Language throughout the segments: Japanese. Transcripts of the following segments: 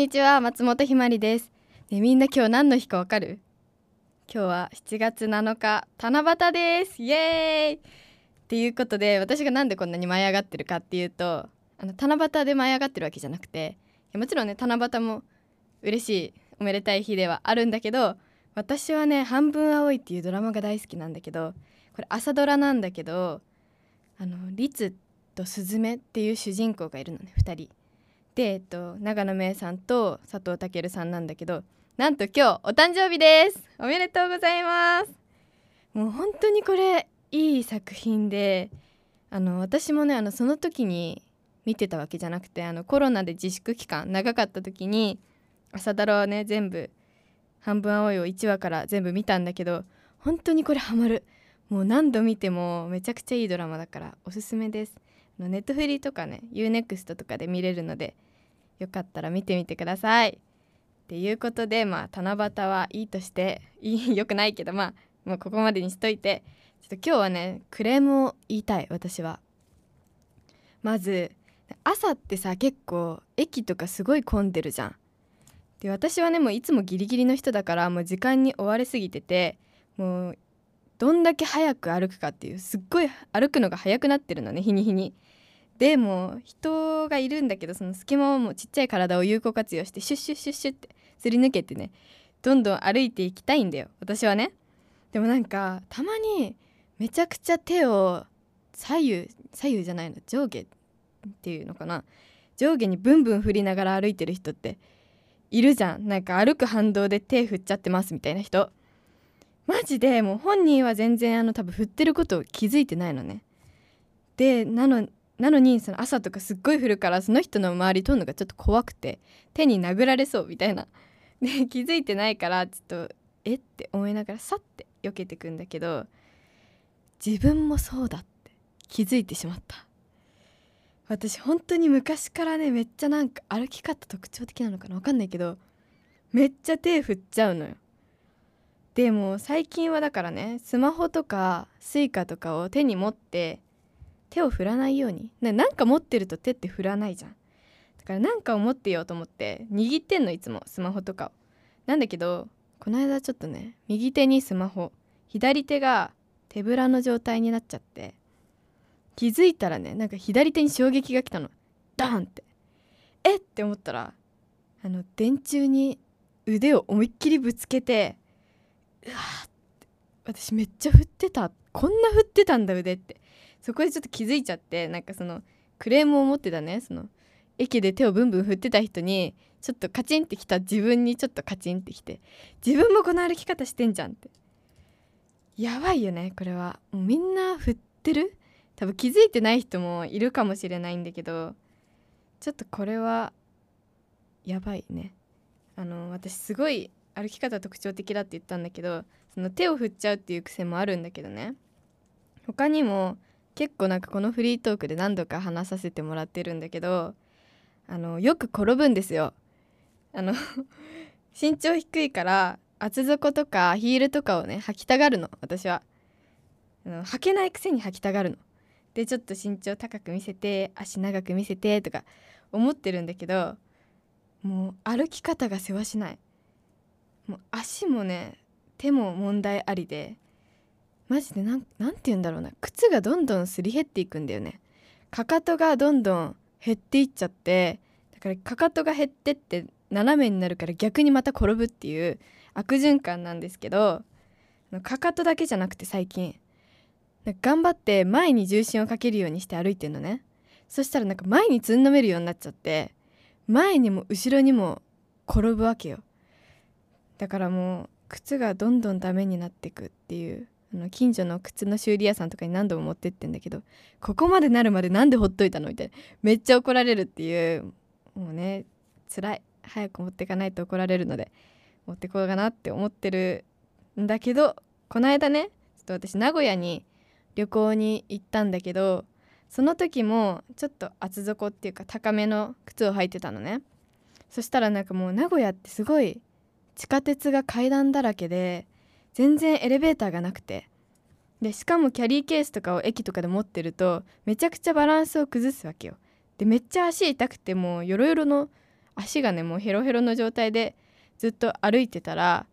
にちは松本ひまりです。ねみんな今日何の日かわかる？今日は7月7日七夕です。イエーイ！っていうことで私がなんでこんなに舞い上がってるかっていうとあの七夕で舞い上がってるわけじゃなくてもちろんね七夕も嬉しいおめでたい日ではあるんだけど私はね「半分青い」っていうドラマが大好きなんだけどこれ朝ドラなんだけどあの律とスズメっていう主人公がいるのね2人。で、えっと、長野芽郁さんと佐藤健さんなんだけどなんと今日お誕生日です。おめでとうございます。もう本当にこれいい作品であの私もねあのその時に見てたわけじゃなくてあのコロナで自粛期間長かった時に朝ドラをね全部半分青いを1話から全部見たんだけど本当にこれハマる。もう何度見てもめちゃくちゃいいドラマだからおすすめです。ネットフリとかね UNEXT とかで見れるのでよかったら見てみてください。っていうことでまあ七夕はいいとしていい よくないけどまあもうここまでにしといてちょっと今日はねクレームを言いたい私は。まず朝ってさ結構駅とかすごい混んでるじゃん。で私はねもういつもギリギリの人だからもう時間に追われすぎててもうどんだけ早く歩くかっていうすっごい歩くのが早くなってるのね日に日に。でも人がいるんだけどその隙間をもうちっちゃい体を有効活用してシュッシュッシュッシュッってすり抜けてねどんどん歩いていきたいんだよ。私はね。でもなんかたまにめちゃくちゃ手を左右左右じゃないの。上下っていうのかな。上下にブンブン振りながら歩いてる人っているじゃん。なんか歩く反動で手振っちゃってますみたいな人。マジでもう本人は全然あの多分振ってることを気づいてないのね。でなのなのにその朝とかすっごい降るからその人の周り通るのがちょっと怖くて手に殴られそうみたいな。で気づいてないからちょっとえって思いながらさって避けてくんだけど自分もそうだって気づいてしまった。私本当に昔からねめっちゃなんか歩き方特徴的なのかな分かんないけどめっちゃ手振っちゃうのよ。でも最近はだからねスマホとか Suica とかを手に持って手を振らないように。なんか持ってると手って振らないじゃん。だからなんかを持ってようと思って握ってんのいつもスマホとかを。なんだけどこの間ちょっとね右手にスマホ左手が手ぶらの状態になっちゃって気づいたらねなんか左手に衝撃が来たの。ダーンって。えって思ったらあの電柱に腕を思いっきりぶつけてうわーって。私めっちゃ振ってた。こんな振ってたんだ腕って。そこでちょっと気づいちゃってなんかそのクレームを持ってたね。その駅で手をブンブン振ってた人にちょっとカチンってきた自分にちょっとカチンってきて自分もこの歩き方してんじゃんって。やばいよねこれは。もうみんな振ってる？多分気づいてない人もいるかもしれないんだけどちょっとこれはやばいね。あの私すごい歩き方特徴的だって言ったんだけどその手を振っちゃうっていう癖もあるんだけどね。他にも結構なんかこのフリートークで何度か話させてもらってるんだけどあのよく転ぶんですよ。あの 身長低いから厚底とかヒールとかをね履きたがるの私は。あの履けないくせに履きたがるの。でちょっと身長高く見せて足長く見せてとか思ってるんだけどもう歩き方がせわしない。もう足もね手も問題ありでマジでなんなんて言うんだろうな。靴がどんどんすり減っていくんだよね。かかとがどんどん減っていっちゃってだからかかとが減ってって斜めになるから逆にまた転ぶっていう悪循環なんですけどかかとだけじゃなくて最近頑張って前に重心をかけるようにして歩いてんのね。そしたらなんか前につんのめるようになっちゃって前にも後ろにも転ぶわけよ。だからもう靴がどんどんダメになってくっていうあの近所の靴の修理屋さんとかに何度も持ってってんだけどここまでなるまでなんでほっといたのみたいなめっちゃ怒られるっていうもうね辛い。早く持っていかないと怒られるので持ってこうかなって思ってるんだけどこの間ねちょっと私名古屋に旅行に行ったんだけどその時もちょっと厚底っていうか高めの靴を履いてたのね。そしたらなんかもう名古屋ってすごい地下鉄が階段だらけで全然エレベーターがなくて。でしかもキャリーケースとかを駅とかで持ってるとめちゃくちゃバランスを崩すわけよ。でめっちゃ足痛くてもうヨロヨロの足がねもうヘロヘロの状態でずっと歩いてたら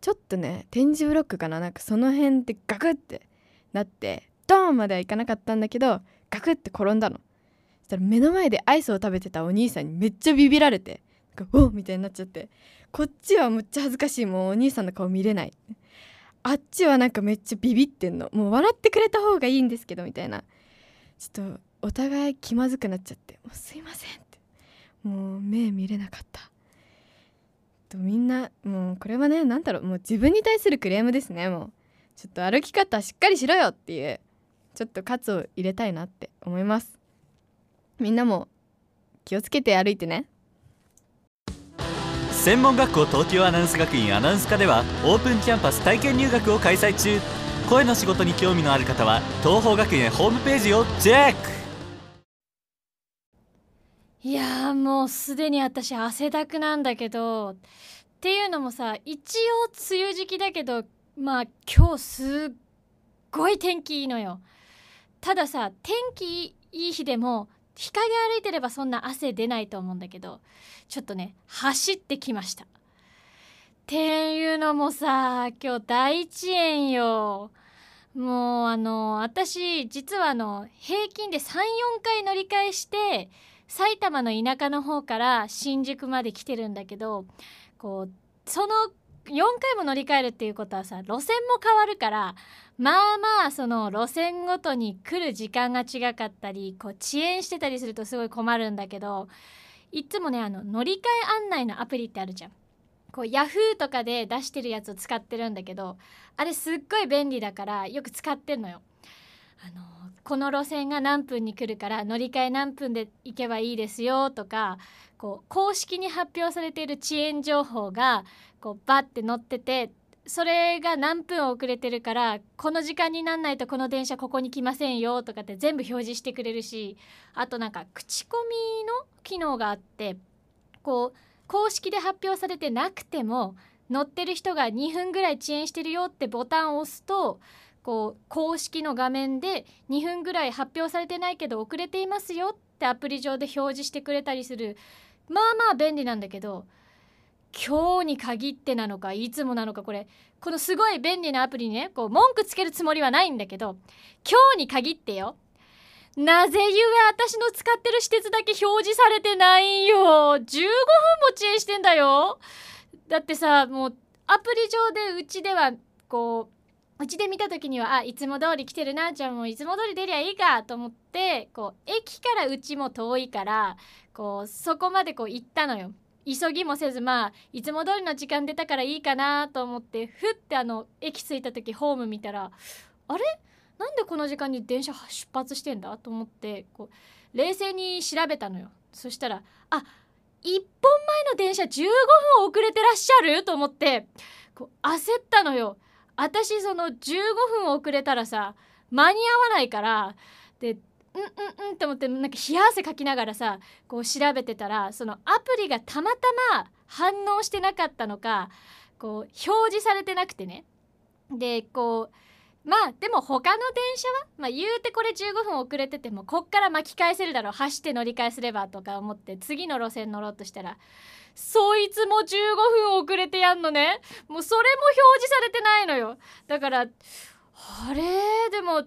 ちょっとね点字ブロックかななんかその辺でガクってなってドーンまではいかなかったんだけどガクって転んだの。そしたら目の前でアイスを食べてたお兄さんにめっちゃビビられて。なんかおみたいになっちゃって。こっちはむっちゃ恥ずかしい。もうお兄さんの顔見れない。あっちはなんかめっちゃビビってんの。もう笑ってくれた方がいいんですけどみたいな。ちょっとお互い気まずくなっちゃって「もうすいません」って。もう目見れなかった。とみんなもうこれはね何だろう。もう自分に対するクレームですね。もうちょっと歩き方しっかりしろよっていう。ちょっと喝を入れたいなって思います。みんなも気をつけて歩いてね。専門学校東京アナウンス学院アナウンス科ではオープンキャンパス体験入学を開催中。声の仕事に興味のある方は東邦学園ホームページをチェック。いやもうすでに私汗だくなんだけどっていうのもさ一応梅雨時期だけどまあ今日すっごい天気いいのよ。たださ天気いい日でも日陰歩いてればそんな汗出ないと思うんだけどちょっとね走ってきました。っていうのもさ今日第一園よ。もうあの私実はあの平均で34回乗り換えして埼玉の田舎の方から新宿まで来てるんだけどこうその4回も乗り換えるっていうことはさ路線も変わるからまあまあその路線ごとに来る時間が違かったりこう遅延してたりするとすごい困るんだけどいつもねあの乗り換え案内のアプリってあるじゃん。こうヤフーとかで出してるやつを使ってるんだけどあれすっごい便利だからよく使ってんのよ。あのこの路線が何分に来るから乗り換え何分で行けばいいですよとかこう公式に発表されている遅延情報がこうバッて載っててそれが何分遅れてるからこの時間になんないとこの電車ここに来ませんよとかって全部表示してくれるしあとなんか口コミの機能があってこう公式で発表されてなくても乗ってる人が2分ぐらい遅延してるよってボタンを押すとこう公式の画面で2分ぐらい発表されてないけど遅れていますよってアプリ上で表示してくれたりする。まあまあ便利なんだけど今日に限ってなのかいつもなのかこれこのすごい便利なアプリにねこう文句つけるつもりはないんだけど今日に限ってよ。なぜゆえ私の使ってる施設だけ表示されてないよ。15分も遅延してんだよ。だってさもうアプリ上でうちではこううちで見た時にはあいつも通り来てるなじゃあもういつも通り出りゃいいかと思ってこう駅からうちも遠いからこうそこまでこう行ったのよ。急ぎもせずまあいつも通りの時間出たからいいかなと思ってふってあの駅着いた時ホーム見たらあれ？なんでこの時間に電車出発してんだと思ってこう冷静に調べたのよ。そしたらあ1本前の電車15分遅れてらっしゃる？と思ってこう焦ったのよ。私その15分遅れたらさ間に合わないからでうんうんうんって思ってなんか冷や汗かきながらさこう調べてたらそのアプリがたまたま反応してなかったのかこう表示されてなくてね。でこうまあでも他の電車は、まあ、言うてこれ15分遅れててもこっから巻き返せるだろう。走って乗り換えすればとか思って次の路線乗ろうとしたらそいつも15分遅れてやんのね。もうそれも表示されてないのよ。だからあれ？でも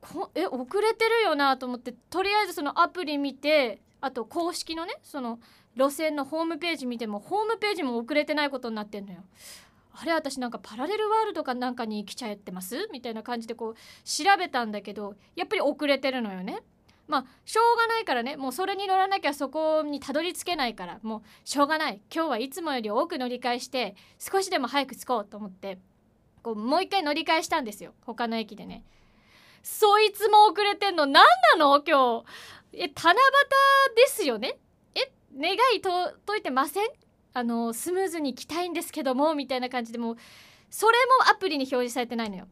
こえ遅れてるよなと思ってとりあえずそのアプリ見てあと公式のねその路線のホームページ見てもホームページも遅れてないことになってんのよ。あれ私なんかパラレルワールドかなんかに来ちゃってます？みたいな感じでこう調べたんだけどやっぱり遅れてるのよね。まあしょうがないからね。もうそれに乗らなきゃそこにたどり着けないから。もうしょうがない。今日はいつもより多く乗り換えして少しでも早く着こうと思って。こうもう一回乗り換えしたんですよ。他の駅でね。そいつも遅れてんの？何なの？今日。え七夕ですよね？え願いと解いてません？あのスムーズに来たいんですけどもみたいな感じでもうそれもアプリに表示されてないのよ。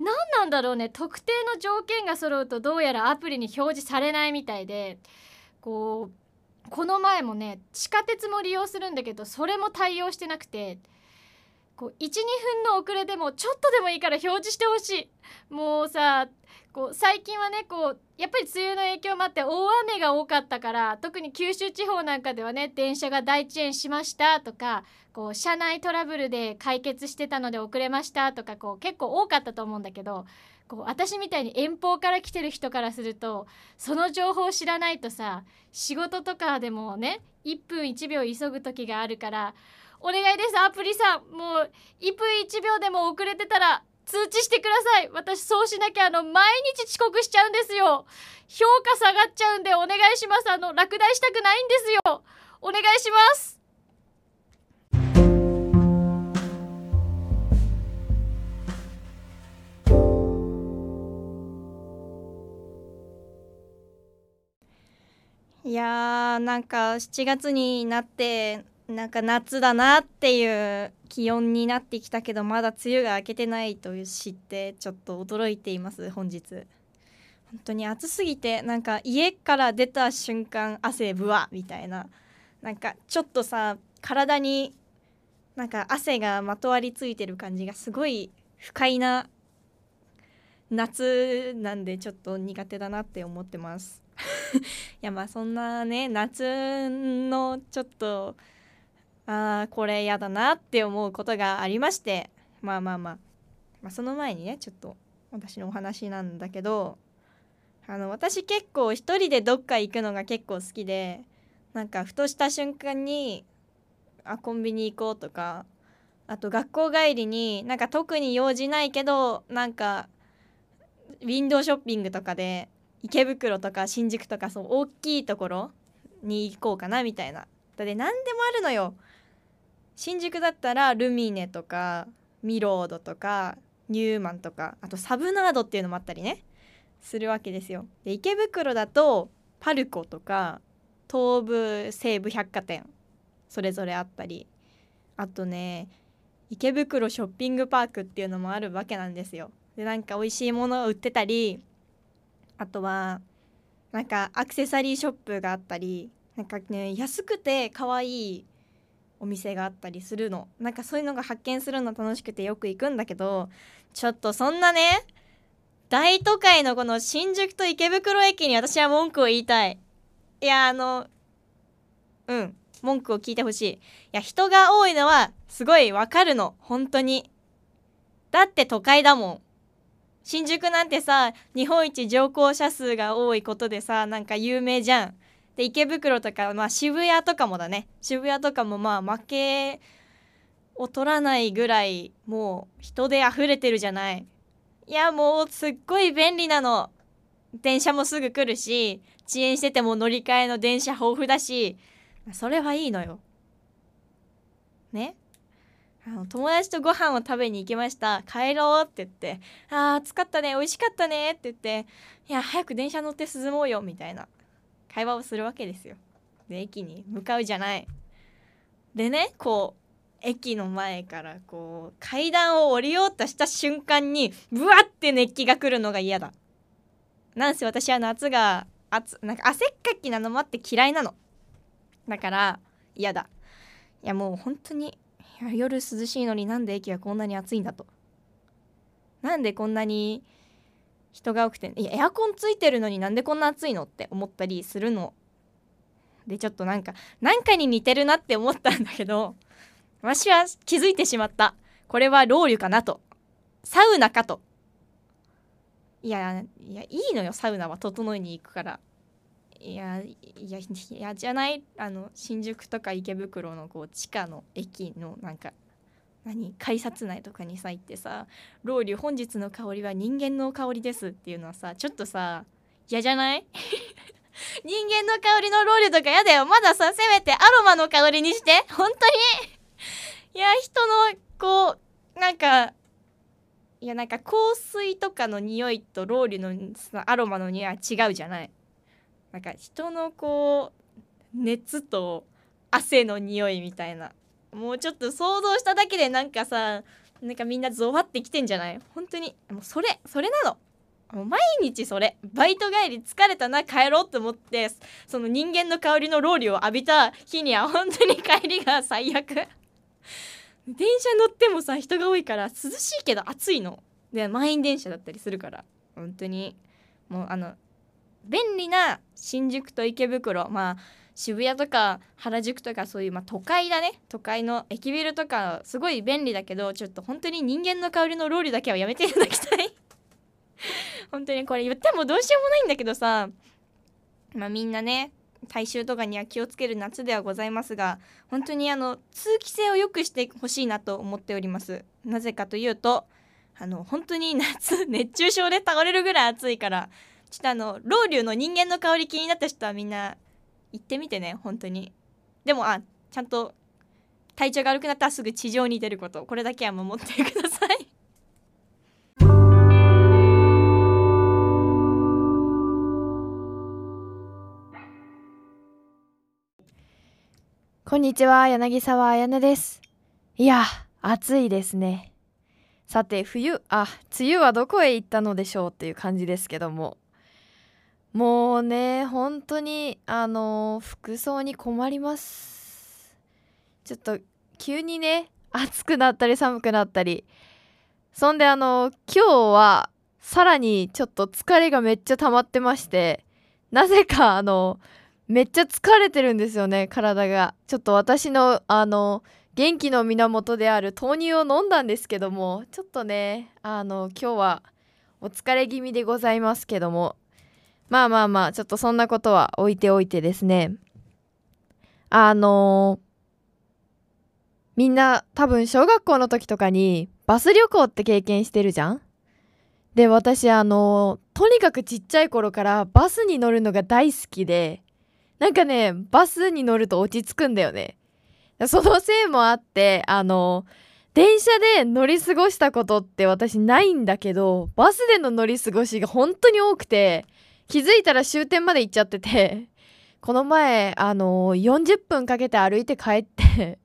何なんだろうね特定の条件が揃うとどうやらアプリに表示されないみたいでこうこの前もね地下鉄も利用するんだけどそれも対応してなくて12分の遅れでもちょっとでもいいから表示してほしいもうさこう最近はねこうやっぱり梅雨の影響もあって大雨が多かったから特に九州地方なんかではね電車が大遅延しましたとかこう車内トラブルで解決してたので遅れましたとかこう結構多かったと思うんだけどこう私みたいに遠方から来てる人からするとその情報を知らないとさ仕事とかでもね1分1秒急ぐ時があるからお願いですアプリさん。もう1分1秒でも遅れてたら通知してください。私そうしなきゃあの毎日遅刻しちゃうんですよ。評価下がっちゃうんでお願いします。あの落第したくないんですよ。お願いします。いやーなんか7月になってなんか夏だなっていう気温になってきたけどまだ梅雨が明けてないと知ってちょっと驚いています本日。本当に暑すぎてなんか家から出た瞬間汗ぶわみたいな。なんかちょっとさ体になんか汗がまとわりついてる感じがすごい不快な夏なんでちょっと苦手だなって思ってます。いやまあそんなね夏のちょっとあーこれやだなって思うことがありましてまあまあまあ、まあ、その前にねちょっと私のお話なんだけどあの私結構一人でどっか行くのが結構好きでなんかふとした瞬間にあコンビニ行こうとかあと学校帰りになんか特に用事ないけどなんかウィンドウショッピングとかで池袋とか新宿とかそう大きいところに行こうかなみたいな。だって何でもあるのよ。新宿だったらルミネとかミロードとかニューマンとかあとサブナードっていうのもあったりねするわけですよ。で池袋だとパルコとか東武西武百貨店それぞれあったりあとね池袋ショッピングパークっていうのもあるわけなんですよ。でなんか美味しいものを売ってたりあとはなんかアクセサリーショップがあったりなんかね安くて可愛いお店があったりするの。なんかそういうのが発見するの楽しくてよく行くんだけどちょっとそんなね大都会のこの新宿と池袋駅に私は文句を言いたい。いやあのうん文句を聞いてほしい。いや人が多いのはすごいわかるの。本当に。だって都会だもん。新宿なんてさ日本一乗降者数が多いことでさなんか有名じゃん。で池袋とか、まあ、渋谷とかもだね。渋谷とかもまあ負けを取らないぐらいもう人で溢れてるじゃない。いやもうすっごい便利なの。電車もすぐ来るし遅延してても乗り換えの電車豊富だしそれはいいのよ。ね。あの友達とご飯を食べに行きました。帰ろうって言って「あー暑かったね美味しかったね」って言って「いや早く電車乗って進もうよ」みたいな。会話をするわけですよ。で駅に向かうじゃない。でねこう駅の前からこう階段を降りようとした瞬間にブワッて熱気が来るのが嫌だ。なんせ私は夏が暑なんか汗っかきなのもあって嫌いなの。だから嫌だ。いやもう本当に夜涼しいのになんで駅はこんなに暑いんだと。なんでこんなに人が多くていやエアコンついてるのになんでこんな暑いのって思ったりするの。でちょっとなんか何かに似てるなって思ったんだけど 私は気づいてしまった。これはロウリュかなと。サウナかと。いやいやいいのよ。サウナは整いに行くから。いやいやいやじゃないあの新宿とか池袋のこう地下の駅のなんか何改札内とかにさ行ってさ「ロウリュ本日の香りは人間の香りです」っていうのはさちょっとさ嫌じゃない？人間の香りのロウリュとか嫌だよ。まださせめてアロマの香りにして。本当に？いや人のこうなんかいやなんか香水とかの匂いとロウリュのさアロマの匂いは違うじゃない？なんか人のこう熱と汗の匂いみたいな。もうちょっと想像しただけでなんかさなんかみんなゾワってきてんじゃない？本当に。もうそれそれなの。もう毎日それ。バイト帰り疲れたな帰ろうと思ってその人間の香りのロウリを浴びた日には本当に帰りが最悪。電車乗ってもさ人が多いから涼しいけど暑いの。で満員電車だったりするから。本当に。もうあの便利な新宿と池袋。まあ渋谷とか原宿とかそういう、まあ、都会だね。都会の駅ビルとかすごい便利だけどちょっと本当に人間の香りのロールだけはやめていただきたい。本当にこれ言ってもどうしようもないんだけどさ。まあみんなね体臭とかには気をつける夏ではございますが本当にあの通気性を良くしてほしいなと思っております。なぜかというとあの本当に夏熱中症で倒れるぐらい暑いからちょっとあのロウリュの人間の香り気になった人はみんな行ってみてね本当に。でもあちゃんと体調が悪くなったらすぐ地上に出ること。これだけは守ってください。こんにちは柳沢彩音です。いや暑いですね。さて冬あ梅雨はどこへ行ったのでしょうっていう感じですけども。もうね本当にあの服装に困ります。ちょっと急にね暑くなったり寒くなったり。そんであの今日はさらにちょっと疲れがめっちゃ溜まってましてなぜかあのめっちゃ疲れてるんですよね体が。ちょっと私のあの元気の源である豆乳を飲んだんですけどもちょっとねあの今日はお疲れ気味でございますけどもまあまあまあちょっとそんなことは置いておいてですね。あのみんな多分小学校の時とかにバス旅行って経験してるじゃん？で私あのとにかくちっちゃい頃からバスに乗るのが大好きでなんかねバスに乗ると落ち着くんだよね。そのせいもあってあの電車で乗り過ごしたことって私ないんだけどバスでの乗り過ごしが本当に多くて気づいたら終点まで行っちゃっててこの前あの40分かけて歩いて帰って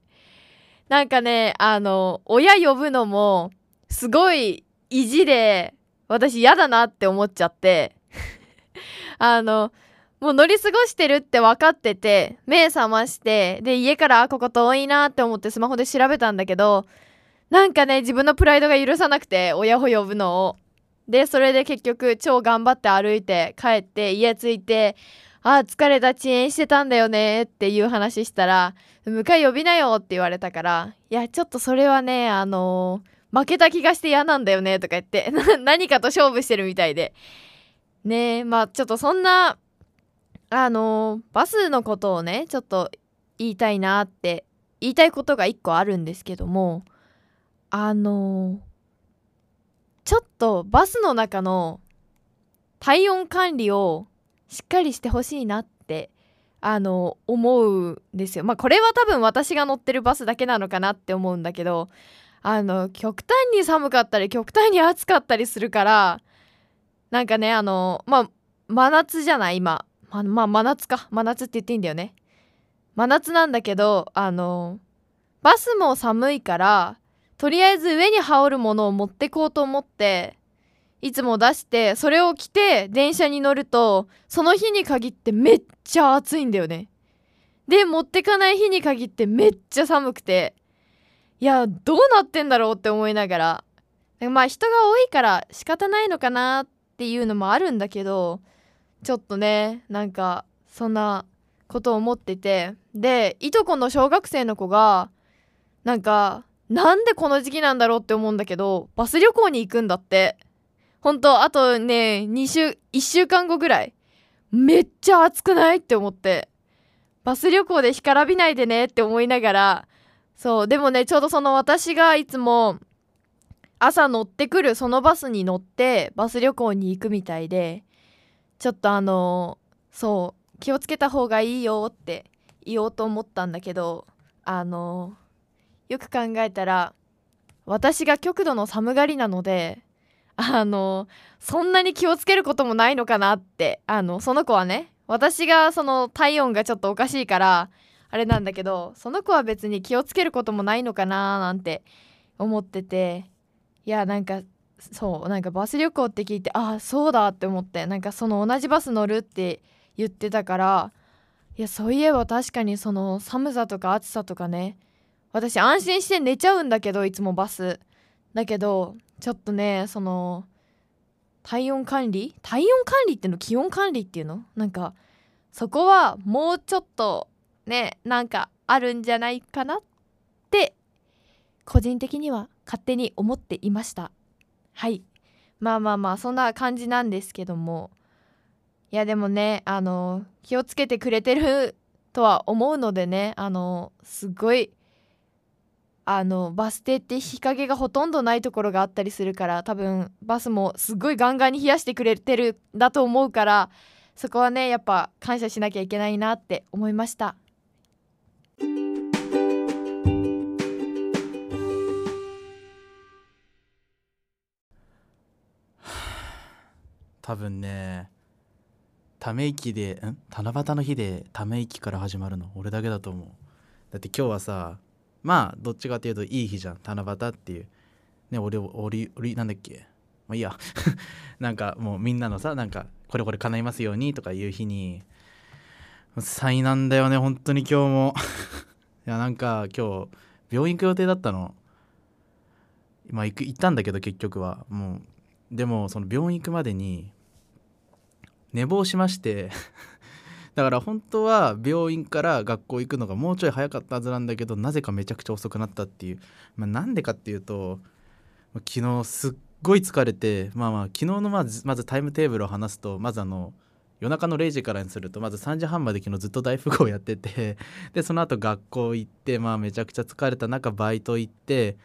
なんかねあの親呼ぶのもすごい意地で私嫌だなって思っちゃってあのもう乗り過ごしてるって分かってて目覚ましてで家からここ遠いなって思ってスマホで調べたんだけどなんかね自分のプライドが許さなくて親を呼ぶのを。でそれで結局超頑張って歩いて帰って家着いてあ疲れた遅延してたんだよねっていう話したら迎え呼びなよって言われたからいやちょっとそれはねあのー、負けた気がして嫌なんだよねとか言って 何かと勝負してるみたいで。ねえまあちょっとそんなあのバスのことをねちょっと言いたいなって言いたいことが一個あるんですけどもあのちょっとバスの中の体温管理をしっかりしてほしいなってあの思うんですよ。まあこれは多分私が乗ってるバスだけなのかなって思うんだけどあの極端に寒かったり極端に暑かったりするからなんかねあのまあ真夏じゃない今。ままあ真夏か。真夏って言っていいんだよね。真夏なんだけどあのバスも寒いからとりあえず上に羽織るものを持ってこうと思っていつも出してそれを着て電車に乗るとその日に限ってめっちゃ暑いんだよね。で持ってかない日に限ってめっちゃ寒くていやどうなってんだろうって思いながらまあ人が多いから仕方ないのかなっていうのもあるんだけどちょっとねなんかそんなことを思っててでいとこの小学生の子がなんかなんでこの時期なんだろうって思うんだけどバス旅行に行くんだって。ほんとあとね2週1週間後ぐらいめっちゃ暑くないって思ってバス旅行で干からびないでねって思いながらそうでもねちょうどその私がいつも朝乗ってくるそのバスに乗ってバス旅行に行くみたいでちょっとあのそう気をつけた方がいいよって言おうと思ったんだけどあのよく考えたら私が極度の寒がりなのであのそんなに気をつけることもないのかなってあのその子はね私がその体温がちょっとおかしいからあれなんだけどその子は別に気をつけることもないのかななんて思ってていやなんかそうなんかバス旅行って聞いてああそうだって思ってなんかその同じバス乗るって言ってたからいやそういえば確かにその寒さとか暑さとかね私安心して寝ちゃうんだけどいつもバス。だけどちょっとねその体温管理？体温管理っての？気温管理っていうの？なんかそこはもうちょっとねなんかあるんじゃないかなって個人的には勝手に思っていました。はい。まあまあまあそんな感じなんですけども。いやでもねあの気をつけてくれてるとは思うのでねあのすごいあのバス停って日陰がほとんどないところがあったりするから多分バスもすごいガンガンに冷やしてくれてるんだと思うからそこはねやっぱ感謝しなきゃいけないなって思いました。多分ねため息でん？七夕の日でため息から始まるの俺だけだと思う。だって今日はさまあどっちかっていうといい日じゃん。七夕っていう。ね俺俺俺なんだっけ。まあいいや。なんかもうみんなのさなんかこれこれ叶いますようにとかいう日に災難だよね本当に今日も。いやなんか今日病院行く予定だったの。まあ行く行ったんだけど結局は。もうでもその病院行くまでに寝坊しまして。だから本当は病院から学校行くのがもうちょい早かったはずなんだけどなぜかめちゃくちゃ遅くなったっていう、まあ、なんでかっていうと昨日すっごい疲れてまあまあ昨日のまずまずタイムテーブルを話すとまずあの夜中の0時からにするとまず3時半まで昨日ずっと大富豪やっててでその後学校行ってまあめちゃくちゃ疲れた中バイト行って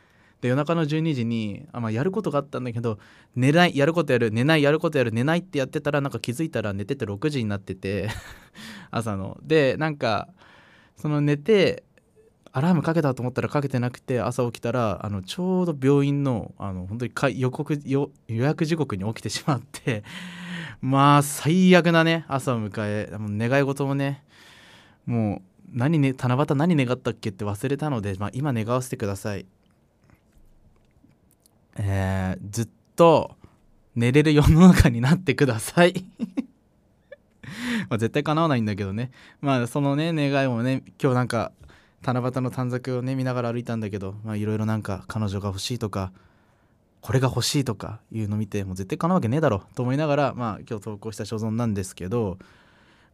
で夜中の12時にあ、まあ、やることがあったんだけど寝ないやることやる寝ないやることやる寝ないってやってたらなんか気づいたら寝てて6時になってて 朝の。でなんかその寝てアラームかけたと思ったらかけてなくて朝起きたらあのちょうど病院のあの本当にか予告予約時刻に起きてしまって まあ最悪なね朝を迎え。もう願い事もねもう何ね七夕何願ったっけって忘れたので、まあ、今願わせてください。えー、ずっと寝れる世の中になってください。ま絶対叶わないんだけどね。まあそのね願いもね今日なんか七夕の短冊をね見ながら歩いたんだけどいろいろなんか彼女が欲しいとかこれが欲しいとかいうの見てもう絶対叶うわけねえだろと思いながらまあ今日投稿した所存なんですけど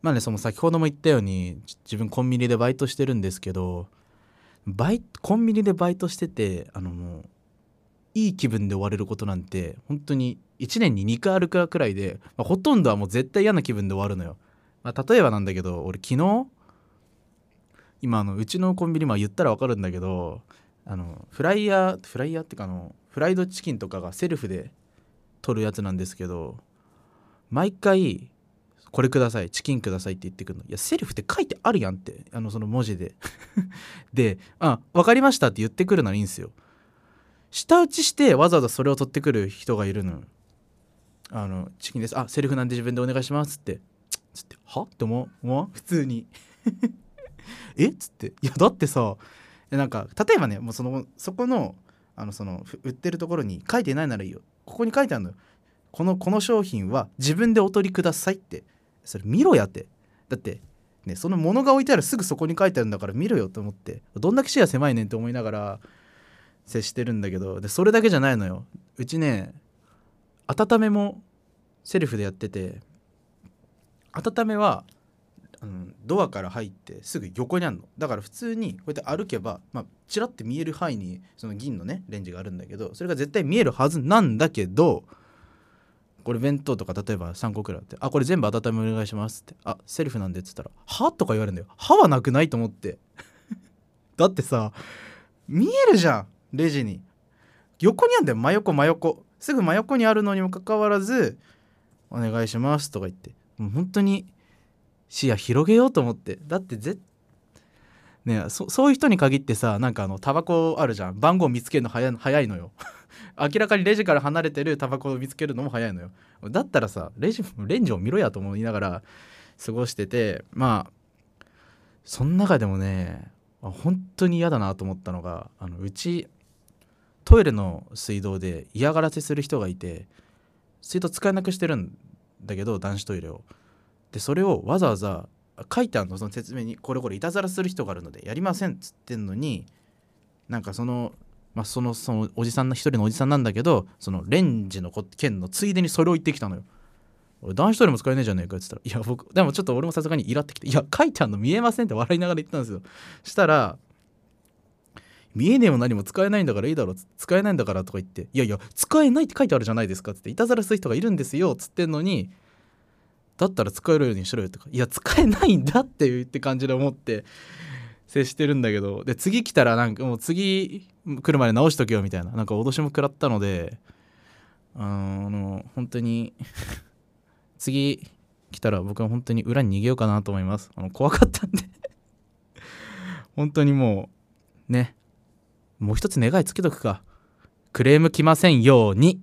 まあねその先ほども言ったように自分コンビニでバイトしてるんですけどバイコンビニでバイトしててあのもういい気分で終われることなんて本当に1年に2回あるかくらいで、まあ、ほとんどはもう絶対嫌な気分で終わるのよ。まあ、例えばなんだけど俺昨日今あのうちのコンビニまあ言ったら分かるんだけどあのフライヤーフライヤーっていうかあのフライドチキンとかがセルフで取るやつなんですけど毎回これくださいチキンくださいって言ってくるの。いやセルフって書いてあるやんってあのその文字で。で「あ分かりました」って言ってくるならいいんですよ。舌打ちしてわざわざそれを取ってくる人がいるのあのチキンです。あセルフなんで自分でお願いしますって。つっては？って思う思う普通に。え？っつって。いやだってさなんか例えばねもうそのそこのあのその売ってるところに書いてないならいいよ。ここに書いてあるのよ。このこの商品は自分でお取りくださいって。それ見ろやって。だってねその物が置いてあるすぐそこに書いてあるんだから見ろよと思って。どんだけ視野狭いねんって思いながら接してるんだけどでそれだけじゃないのよ。うちね温めもセルフでやってて温めは、うん、ドアから入ってすぐ横にあるの。だから普通にこうやって歩けば、まあ、チラッて見える範囲にその銀のねレンジがあるんだけどそれが絶対見えるはずなんだけどこれ弁当とか例えば3個くらいあって「あこれ全部温めお願いします」って「あセルフなんで」っつったら「は?」とか言われるんだよ「は」はなくないと思って。だってさ見えるじゃん。レジに。横にあんだよ。真横真横。すぐ真横にあるのにもかかわらず「お願いします」とか言って。もう本当に視野広げようと思って。だってぜねそそういう人に限ってさなんかあのタバコあるじゃん。番号見つけるの早早いのよ。明らかにレジから離れてるタバコを見つけるのも早いのよ。だったらさレジレンジを見ろやと思いながら過ごしてて。まあその中でもね本当に嫌だなと思ったのがあのうちトイレの水道で嫌がらせする人がいて水道使えなくしてるんだけど男子トイレを。でそれをわざわざ書いてあるのその説明にこれこれいたずらする人があるのでやりませんっつってんのになんかそのまあそのそのおじさんの一人のおじさんなんだけどそのレンジの件のついでにそれを言ってきたのよ俺男子トイレも使えねえじゃねえかって言ったら「いや僕でもちょっと俺もさすがにイラってきて「いや書いてあるの見えません」って笑いながら言ったんですよ。したら「見えねえも何も使えないんだからいいだろ使えないんだから」とか言って「いやいや使えないって書いてあるじゃないですか」っつっていたずらする人がいるんですよっつってんのにだったら使えるようにしろよとかいや使えないんだっていうって感じで思って接してるんだけどで次来たらなんかもう次来るまで直しとけよみたいななんか脅しも食らったのであの本当に 次来たら僕は本当に裏に逃げようかなと思います。あの怖かったんで。本当にもうね。もう一つ願いつけとくか。クレーム来ませんように。